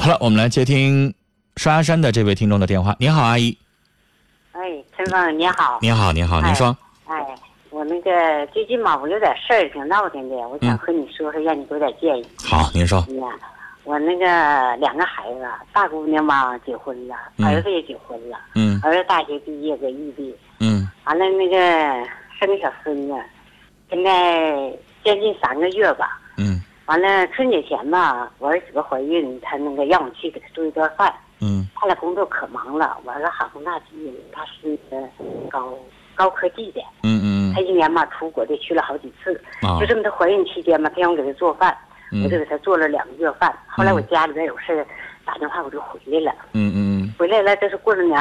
好了，我们来接听沙山的这位听众的电话。您好，阿姨。哎，陈峰，你好。你好，你好，您说。哎，我那个最近嘛，我有点事儿，挺闹腾的，我想和你说说，让你给我点建议。好，您说。我那个两个孩子，大姑娘嘛结婚了，儿子也结婚了。嗯。儿子大学毕业，在异地。嗯。完了，那个生个小孙子，现在将近三个月吧。嗯。完了，春节前吧，我儿媳妇怀孕，她那个让我去给她做一顿饭。嗯。他俩工作可忙了，我儿子航空大毕业，他是高高科技的。嗯嗯。他一年嘛出国的去了好几次。哦。就这么，她怀孕期间嘛，他让我给她做饭。我就给她做了两个月饭，后来我家里边有事打电话我就回来了。嗯嗯回来了，这是过了年，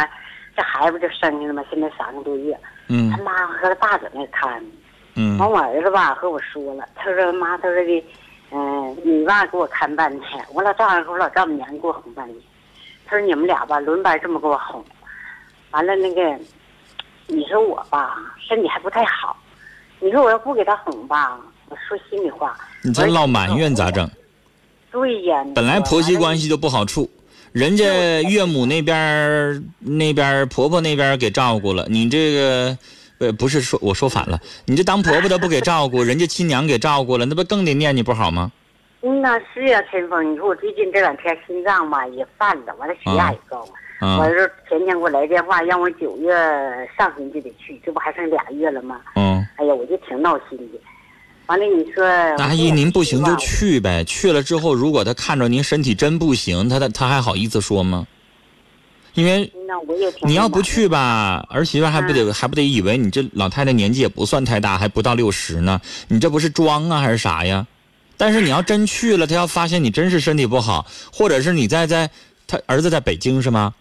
这孩子就生下了嘛，现在三个多月。嗯。他妈和他爸在那看。嗯。完，我儿子吧和我说了，他说妈，他说的，嗯，你爸给我看半天，我老丈人和我老丈母娘给我哄半天。他说你们俩吧轮班这么给我哄，完了那个，你说我吧身体还不太好，你说我要不给他哄吧。我说心里话，你这唠埋怨咋整？对呀，本来婆媳关系就不好处，人家岳母那边那边婆婆那边给照顾了，你这个呃不是说我说反了，你这当婆婆的不给照顾，人家亲娘给照顾了，那不更得念你不好吗？嗯呐，是呀，陈峰，你说我最近这两天心脏吧也犯了，完了血压也高，我说前天给我来电话让我九月上旬就得去，这不还剩俩月了吗？嗯，哎呀，我就挺闹心的。完了，你说阿姨，您不行就去呗。去了之后，如果他看着您身体真不行，他他他还好意思说吗？因为你要不去吧，儿媳妇还不得还不得以为你这老太太年纪也不算太大，还不到六十呢。你这不是装啊还是啥呀？但是你要真去了，他要发现你真是身体不好，或者是你在在他儿子在北京是吗？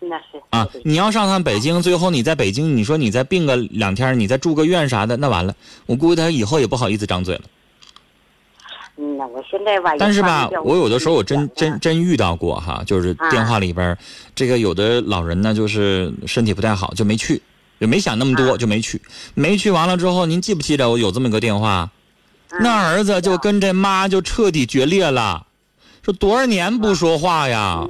那是啊，你要上趟北京，最后你在北京，你说你再病个两天，你再住个院啥的，那完了，我估计他以后也不好意思张嘴了。嗯呐，我现在吧，但是吧，我有的时候我真真真遇到过哈，就是电话里边，这个有的老人呢，就是身体不太好，就没去，也没想那么多，就没去，没去完了之后，您记不记得我有这么个电话？那儿子就跟这妈就彻底决裂了，说多少年不说话呀？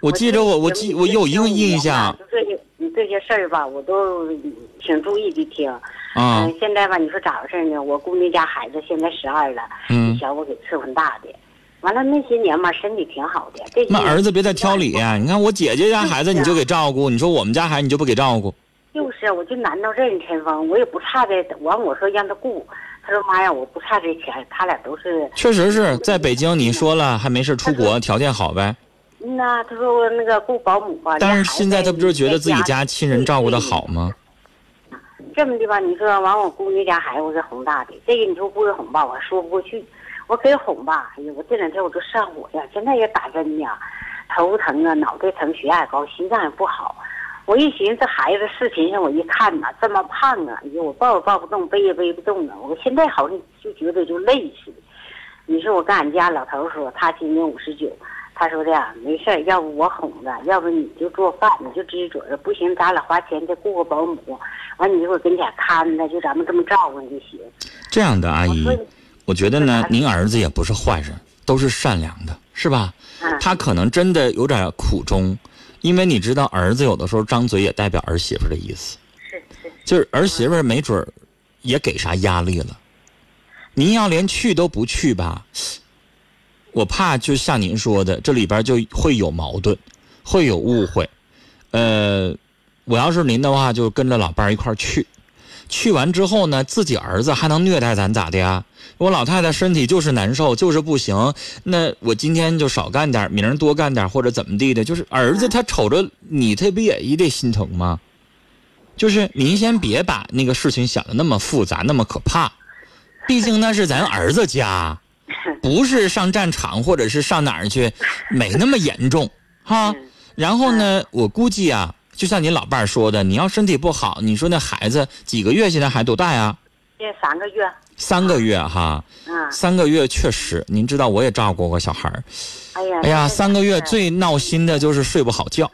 我记着，我我记我有一个印象。这些你这些事儿吧，我都挺注意的听。嗯。现在吧，你说咋回事呢？我姑娘家孩子现在十二了，嗯，小我给伺候大的。完了那些年嘛，身体挺好的。那儿子别再挑理啊！你看我姐姐家孩子你就给照顾，你说我们家孩子你就不给照顾。就是，我就难到这陈峰，我也不差这。完我说让他顾，他说妈呀，我不差这钱，他俩都是。确实是在北京，你说了还没事出国，条件好呗。嗯呐，他说那个雇保姆吧。但是现在他不是觉得自己家亲人照顾的好吗？这么的吧，你说完我姑娘家孩子我是宏大的，这个你说不给哄吧，我还说不过去。我给哄吧，哎呀，我这两天我都上火呀，现在也打针呢，头疼啊，脑袋疼，血压也高，心脏也不好。我一寻思这孩子视频上我一看呐，这么胖啊，哎呀，我抱也抱不动，背也背不动啊。我现在好像就觉得就累似的。你说我跟俺家老头说，他今年五十九。他说的呀没事要不我哄着，要不你就做饭，你就支着着，不行咱俩花钱再雇个保姆，完你一会儿跟家看着，就咱们这么照顾就行。这样的阿姨，我觉得呢，您儿子也不是坏人，都是善良的，是吧？他可能真的有点苦衷，因为你知道，儿子有的时候张嘴也代表儿媳妇的意思，是是，就是儿媳妇没准也给啥压力了。您要连去都不去吧？我怕就像您说的，这里边就会有矛盾，会有误会。呃，我要是您的话，就跟着老伴儿一块儿去。去完之后呢，自己儿子还能虐待咱咋的呀？我老太太身体就是难受，就是不行。那我今天就少干点，明儿多干点，或者怎么地的？就是儿子他瞅着你，他不也也得心疼吗？就是您先别把那个事情想的那么复杂，那么可怕。毕竟那是咱儿子家。不是上战场或者是上哪儿去，没那么严重，哈。然后呢，我估计啊，就像您老伴儿说的，你要身体不好，你说那孩子几个月现在还多大呀？这三个月。三个月哈。嗯。三个月确实，您知道我也照顾过小孩儿。哎呀。哎呀，三个月最闹心的就是睡不好觉。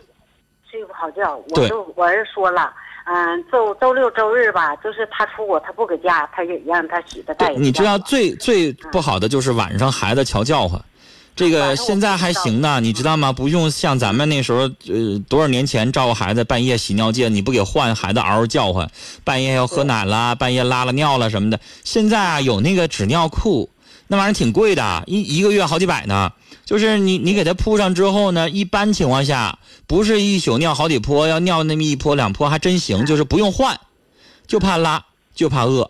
睡不好觉，我都我儿子说了。嗯，周周六周日吧，就是他出国，他不搁家，他也让他媳妇带。你知道最最不好的就是晚上孩子瞧叫唤，这个现在还行呢，你知道吗？不用像咱们那时候，呃，多少年前照顾孩子，半夜洗尿介，你不给换，孩子嗷嗷叫唤，半夜要喝奶啦，半夜拉了尿了什么的。现在啊，有那个纸尿裤，那玩意儿挺贵的，一一个月好几百呢。就是你你给他铺上之后呢，一般情况下不是一宿尿好几泼，要尿那么一泼两泼还真行，就是不用换，就怕拉，就怕饿。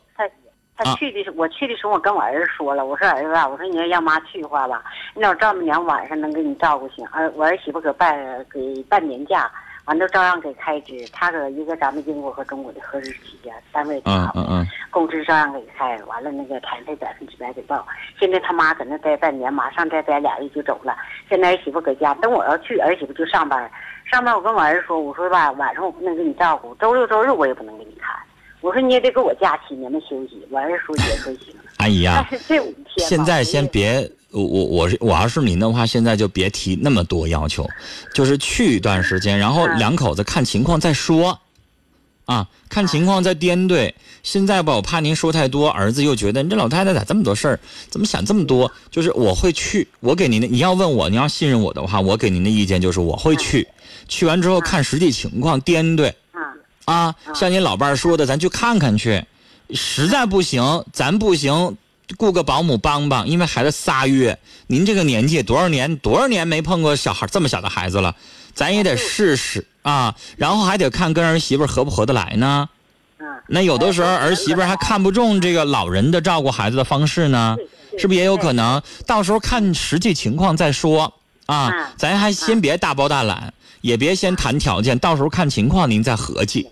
他去的时候，我去的时候，我跟我儿子说了，我说儿子啊，我说你要让妈去的话吧，你老丈母娘晚上能给你照顾行，儿我儿媳妇搁办给半年假，完都照样给开支，他搁一个咱们英国和中国的合资企业单位挺好的，工资照样给开，完了那个产费百分之百给报。现在他妈搁那待半年，马上再待俩月就走了。现在儿媳妇搁家，等我要去，儿媳妇就上班，上班我跟我儿子说，我说吧，晚上我不能给你照顾，周六周日我也不能给你看。我说你也得给我假期，你们休息。我儿子说也说行。阿姨呀，这五天现在先别，我我我是我要是您的话，现在就别提那么多要求，就是去一段时间，然后两口子看情况再说，啊，看情况再掂对。现在吧，我怕您说太多，儿子又觉得你这老太太咋这么多事儿，怎么想这么多？就是我会去，我给您的，你要问我，你要信任我的话，我给您的意见就是我会去，去完之后看实际情况掂对。啊，像您老伴儿说的，咱去看看去。实在不行，咱不行，雇个保姆帮帮。因为孩子仨月，您这个年纪多少年多少年没碰过小孩这么小的孩子了，咱也得试试啊。然后还得看跟儿媳妇合不合得来呢。那有的时候儿媳妇还看不中这个老人的照顾孩子的方式呢，是不是也有可能？到时候看实际情况再说啊。咱还先别大包大揽，也别先谈条件，到时候看情况您再合计。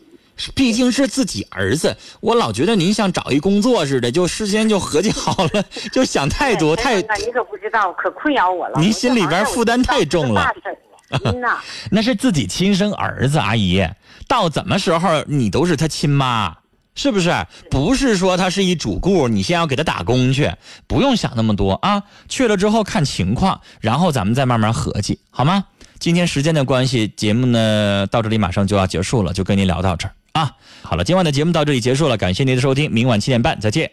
毕竟是自己儿子，我老觉得您像找一工作似的，就事先就合计好了，就想太多太。你可不知道，可困扰我了。您心里边负担太重了。那是自己亲生儿子，阿姨，到怎么时候你都是他亲妈，是不是？不是说他是一主顾，你先要给他打工去，不用想那么多啊。去了之后看情况，然后咱们再慢慢合计，好吗？今天时间的关系，节目呢到这里马上就要结束了，就跟您聊到这儿。啊，好了，今晚的节目到这里结束了，感谢您的收听，明晚七点半再见。